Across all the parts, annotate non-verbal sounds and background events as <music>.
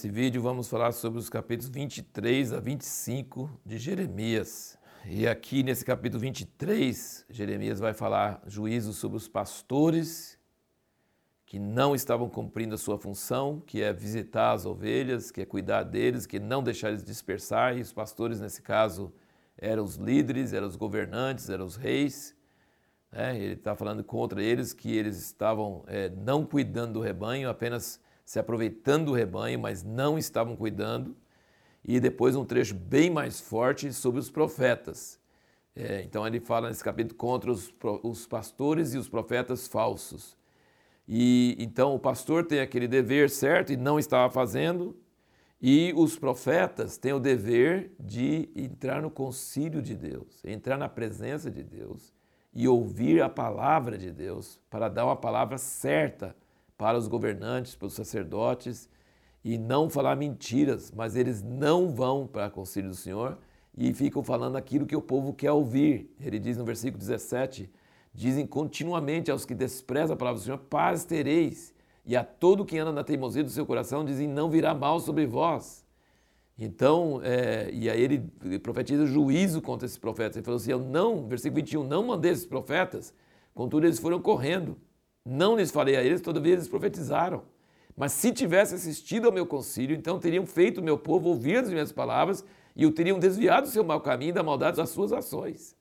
Nesse vídeo vamos falar sobre os capítulos 23 a 25 de Jeremias. E aqui nesse capítulo 23, Jeremias vai falar juízo sobre os pastores que não estavam cumprindo a sua função, que é visitar as ovelhas, que é cuidar deles, que não deixar eles dispersar. E os pastores, nesse caso, eram os líderes, eram os governantes, eram os reis. Né? Ele está falando contra eles que eles estavam é, não cuidando do rebanho, apenas se aproveitando do rebanho, mas não estavam cuidando. E depois um trecho bem mais forte sobre os profetas. É, então ele fala nesse capítulo contra os, os pastores e os profetas falsos. E então o pastor tem aquele dever certo e não estava fazendo, e os profetas têm o dever de entrar no concílio de Deus, entrar na presença de Deus e ouvir a palavra de Deus para dar uma palavra certa para os governantes, para os sacerdotes e não falar mentiras, mas eles não vão para o concílio do Senhor e ficam falando aquilo que o povo quer ouvir. Ele diz no versículo 17: Dizem continuamente aos que desprezam a palavra do Senhor: paz tereis. E a todo que anda na teimosia do seu coração, dizem: não virá mal sobre vós. Então, é, e aí ele profetiza juízo contra esses profetas. Ele falou assim: Eu não, versículo 21, não mandei esses profetas, contudo eles foram correndo. Não lhes falei a eles, todavia eles profetizaram. Mas se tivesse assistido ao meu concílio, então teriam feito o meu povo ouvir as minhas palavras e o teriam desviado do seu mau caminho e da maldade das suas ações.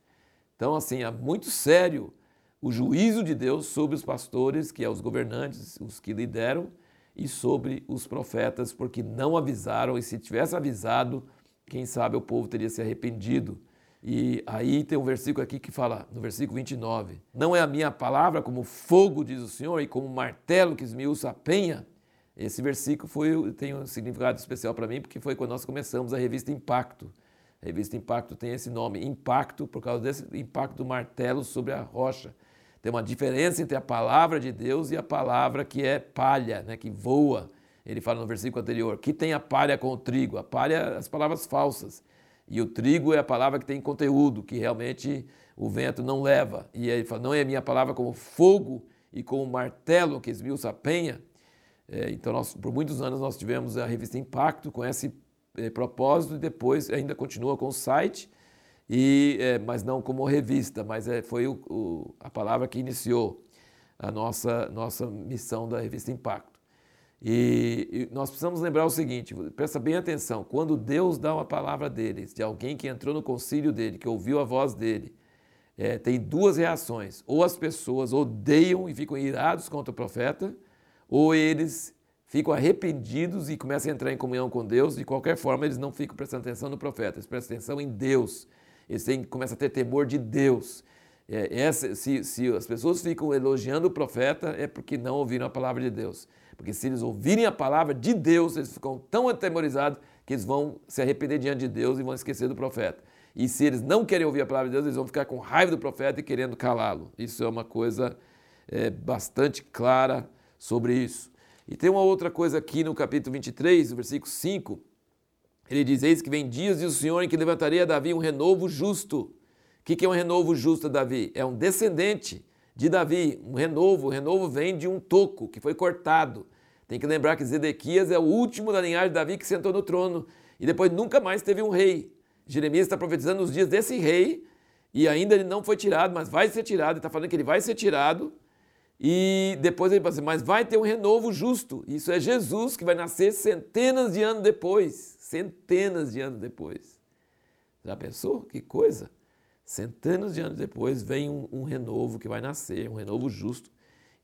Então, assim, é muito sério o juízo de Deus sobre os pastores, que é os governantes, os que lideram, e sobre os profetas, porque não avisaram, e se tivesse avisado, quem sabe o povo teria se arrependido. E aí tem um versículo aqui que fala, no versículo 29, não é a minha palavra como fogo, diz o Senhor, e como martelo que esmiuça a penha? Esse versículo foi, tem um significado especial para mim, porque foi quando nós começamos a revista Impacto. A revista Impacto tem esse nome, Impacto, por causa desse impacto do martelo sobre a rocha. Tem uma diferença entre a palavra de Deus e a palavra que é palha, né, que voa. Ele fala no versículo anterior, que tem a palha com o trigo. A palha, as palavras falsas. E o trigo é a palavra que tem conteúdo, que realmente o vento não leva. E ele fala, não é a minha palavra como fogo e como martelo que esmiuça a penha. É, então, nós, por muitos anos nós tivemos a revista Impacto com esse é, propósito e depois ainda continua com o site e, é, mas não como revista, mas é, foi o, o, a palavra que iniciou a nossa, nossa missão da revista Impacto. E, e, nós precisamos lembrar o seguinte: presta bem atenção, quando Deus dá uma palavra dele, de alguém que entrou no concílio dele, que ouviu a voz dele, é, tem duas reações: ou as pessoas odeiam e ficam irados contra o profeta, ou eles ficam arrependidos e começam a entrar em comunhão com Deus. De qualquer forma, eles não ficam prestando atenção no profeta, eles prestam atenção em Deus eles têm, começam a ter temor de Deus. É, essa, se, se as pessoas ficam elogiando o profeta, é porque não ouviram a palavra de Deus. Porque se eles ouvirem a palavra de Deus, eles ficam tão atemorizados que eles vão se arrepender diante de Deus e vão esquecer do profeta. E se eles não querem ouvir a palavra de Deus, eles vão ficar com raiva do profeta e querendo calá-lo. Isso é uma coisa é, bastante clara sobre isso. E tem uma outra coisa aqui no capítulo 23, no versículo 5, ele diz: Eis que vem dias, diz o Senhor, em que levantaria a Davi um renovo justo. O que é um renovo justo Davi? É um descendente de Davi, um renovo. O renovo vem de um toco que foi cortado. Tem que lembrar que Zedequias é o último da linhagem de Davi que sentou no trono e depois nunca mais teve um rei. Jeremias está profetizando os dias desse rei e ainda ele não foi tirado, mas vai ser tirado. Ele está falando que ele vai ser tirado e depois ele fala assim, mas vai ter um renovo justo. Isso é Jesus que vai nascer centenas de anos depois centenas de anos depois. Já pensou? Que coisa! Centenas de anos depois vem um, um renovo que vai nascer, um renovo justo.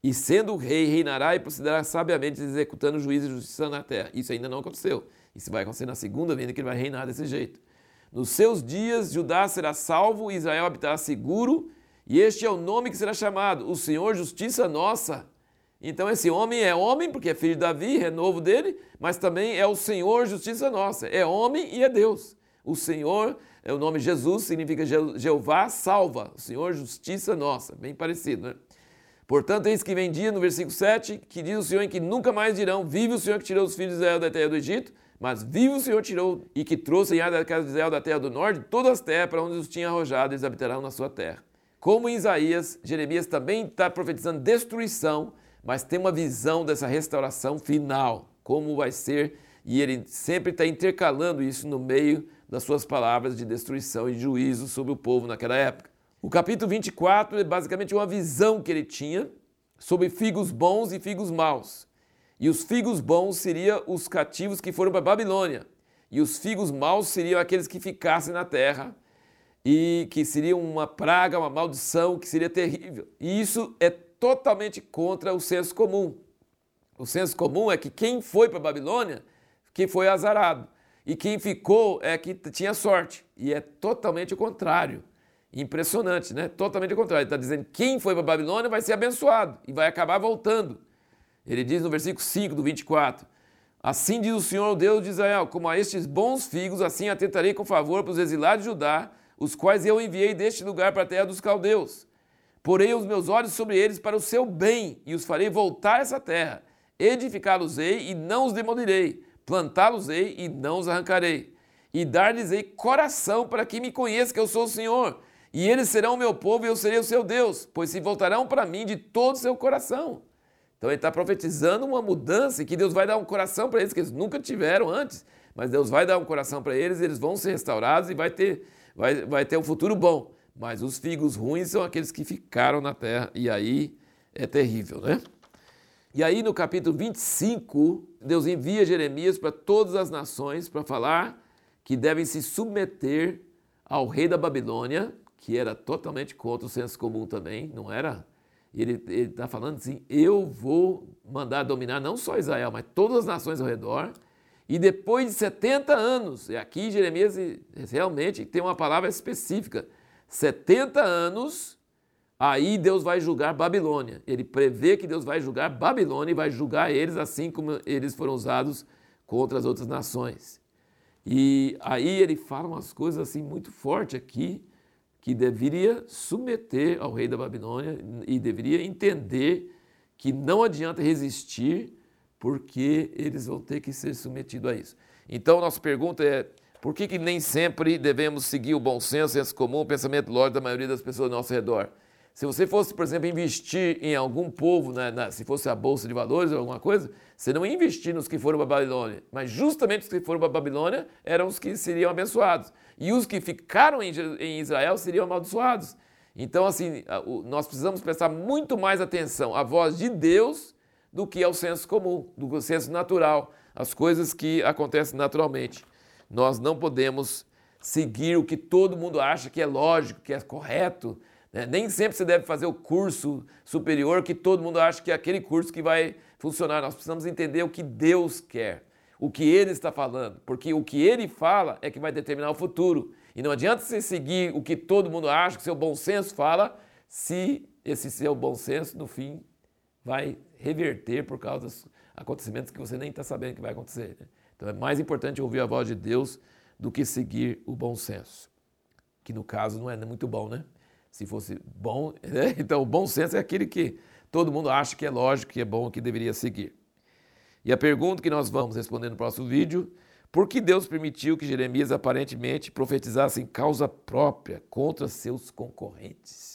E sendo rei, reinará e procederá sabiamente, executando juízo e justiça na terra. Isso ainda não aconteceu. Isso vai acontecer na segunda vinda que ele vai reinar desse jeito. Nos seus dias, Judá será salvo Israel habitará seguro, e este é o nome que será chamado: o Senhor Justiça Nossa. Então esse homem é homem, porque é filho de Davi, renovo dele, mas também é o Senhor justiça nossa. É homem e é Deus. O Senhor, é o nome Jesus, significa Jeová salva. O Senhor justiça nossa. Bem parecido, né? Portanto, eis que vem dia, no versículo 7, que diz o Senhor em que nunca mais dirão, vive o Senhor que tirou os filhos de Israel da terra do Egito, mas vive o Senhor tirou e que trouxe ar da casa de Israel da terra do norte todas as terras para onde os tinha arrojado, eles habitarão na sua terra. Como em Isaías, Jeremias também está profetizando destruição mas tem uma visão dessa restauração final, como vai ser E ele sempre está intercalando isso no meio das suas palavras de destruição e juízo sobre o povo naquela época. O capítulo 24 é basicamente uma visão que ele tinha sobre figos bons e figos maus. E os figos bons seriam os cativos que foram para a Babilônia, e os figos maus seriam aqueles que ficassem na terra e que seria uma praga, uma maldição, que seria terrível. E isso é totalmente contra o senso comum. O senso comum é que quem foi para a Babilônia, que foi azarado. E quem ficou é que tinha sorte. E é totalmente o contrário. Impressionante, né? Totalmente o contrário. Ele está dizendo que quem foi para a Babilônia vai ser abençoado e vai acabar voltando. Ele diz no versículo 5 do 24: Assim diz o Senhor, Deus de Israel: Como a estes bons figos, assim atentarei com favor para os exilados de Judá, os quais eu enviei deste lugar para a terra dos caldeus. Porei os meus olhos sobre eles para o seu bem e os farei voltar a essa terra edificá-los-ei e não os demolirei, plantá-los-ei e não os arrancarei, e dar-lhes-ei coração para que me conheça que eu sou o Senhor, e eles serão o meu povo e eu serei o seu Deus, pois se voltarão para mim de todo o seu coração. Então ele está profetizando uma mudança que Deus vai dar um coração para eles que eles nunca tiveram antes, mas Deus vai dar um coração para eles, eles vão ser restaurados e vai ter, vai, vai ter um futuro bom. Mas os figos ruins são aqueles que ficaram na terra, e aí é terrível, né? E aí no capítulo 25, Deus envia Jeremias para todas as nações para falar que devem se submeter ao rei da Babilônia, que era totalmente contra o senso comum também, não era? Ele está falando assim: eu vou mandar dominar não só Israel, mas todas as nações ao redor. E depois de 70 anos, e aqui Jeremias realmente tem uma palavra específica: 70 anos Aí Deus vai julgar Babilônia. Ele prevê que Deus vai julgar Babilônia e vai julgar eles assim como eles foram usados contra as outras nações. E aí ele fala umas coisas assim muito fortes aqui, que deveria submeter ao rei da Babilônia e deveria entender que não adianta resistir, porque eles vão ter que ser submetidos a isso. Então, nossa pergunta é: por que, que nem sempre devemos seguir o bom senso, o senso comum, o pensamento lógico da maioria das pessoas ao nosso redor? Se você fosse, por exemplo, investir em algum povo, né, na, se fosse a Bolsa de Valores ou alguma coisa, você não ia investir nos que foram para a Babilônia. Mas justamente os que foram para a Babilônia eram os que seriam abençoados. E os que ficaram em, em Israel seriam amaldiçoados. Então, assim, nós precisamos prestar muito mais atenção à voz de Deus do que ao senso comum, do senso natural, as coisas que acontecem naturalmente. Nós não podemos seguir o que todo mundo acha que é lógico, que é correto. Né? Nem sempre você deve fazer o curso superior que todo mundo acha que é aquele curso que vai funcionar. Nós precisamos entender o que Deus quer, o que Ele está falando, porque o que Ele fala é que vai determinar o futuro. E não adianta você seguir o que todo mundo acha, que seu bom senso fala, se esse seu bom senso, no fim, vai reverter por causa dos acontecimentos que você nem está sabendo que vai acontecer. Né? Então é mais importante ouvir a voz de Deus do que seguir o bom senso, que no caso não é muito bom, né? Se fosse bom. Né? <laughs> Então, o bom senso é aquele que todo mundo acha que é lógico, que é bom, que deveria seguir. E a pergunta que nós vamos responder no próximo vídeo: por que Deus permitiu que Jeremias aparentemente profetizasse em causa própria contra seus concorrentes?